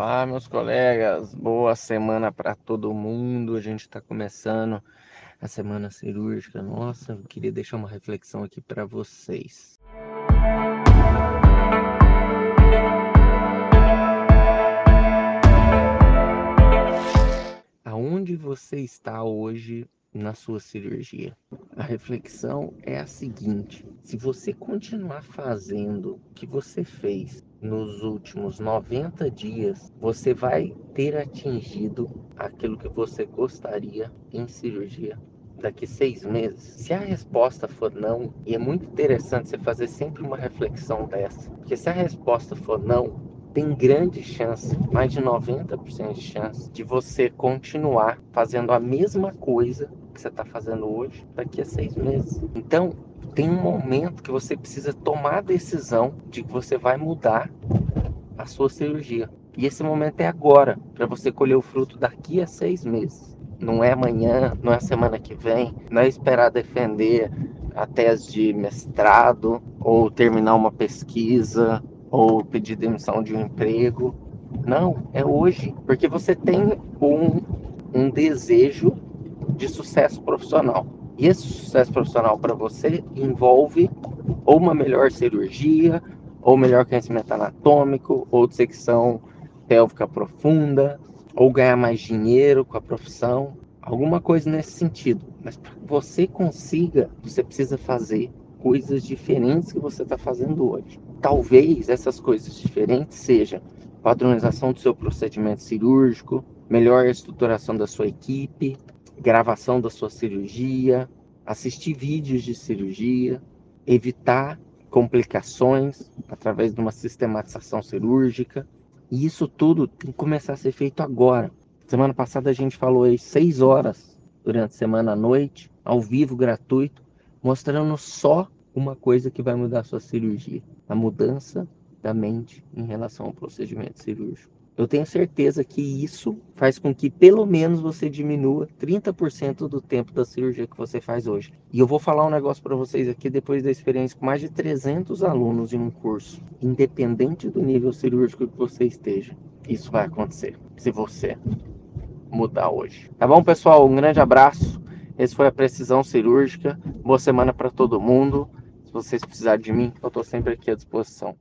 Olá, meus colegas. Boa semana para todo mundo. A gente está começando a semana cirúrgica. Nossa, eu queria deixar uma reflexão aqui para vocês. Aonde você está hoje na sua cirurgia? A reflexão é a seguinte: se você continuar fazendo o que você fez nos últimos 90 dias, você vai ter atingido aquilo que você gostaria em cirurgia daqui seis meses? Se a resposta for não, e é muito interessante você fazer sempre uma reflexão dessa, porque se a resposta for não, tem grande chance, mais de 90% de chance, de você continuar fazendo a mesma coisa que você está fazendo hoje daqui a seis meses. Então, tem um momento que você precisa tomar a decisão de que você vai mudar a sua cirurgia. E esse momento é agora, para você colher o fruto daqui a seis meses. Não é amanhã, não é semana que vem, não é esperar defender a tese de mestrado, ou terminar uma pesquisa, ou pedir demissão de um emprego. Não, é hoje, porque você tem um, um desejo de sucesso profissional. E esse sucesso profissional para você envolve ou uma melhor cirurgia, ou melhor conhecimento anatômico, ou dissecção pélvica profunda, ou ganhar mais dinheiro com a profissão, alguma coisa nesse sentido. Mas para que você consiga, você precisa fazer coisas diferentes que você está fazendo hoje. Talvez essas coisas diferentes sejam padronização do seu procedimento cirúrgico, melhor estruturação da sua equipe, gravação da sua cirurgia, assistir vídeos de cirurgia, evitar complicações através de uma sistematização cirúrgica. E isso tudo tem que começar a ser feito agora. Semana passada a gente falou aí seis horas durante a semana à noite, ao vivo, gratuito, mostrando só uma coisa que vai mudar a sua cirurgia: a mudança da mente em relação ao procedimento cirúrgico. Eu tenho certeza que isso faz com que pelo menos você diminua 30% do tempo da cirurgia que você faz hoje. E eu vou falar um negócio para vocês aqui depois da experiência com mais de 300 alunos em um curso, independente do nível cirúrgico que você esteja. Isso vai acontecer se você mudar hoje. Tá bom, pessoal? Um grande abraço. Esse foi a precisão cirúrgica. Boa semana para todo mundo. Se vocês precisarem de mim, eu estou sempre aqui à disposição.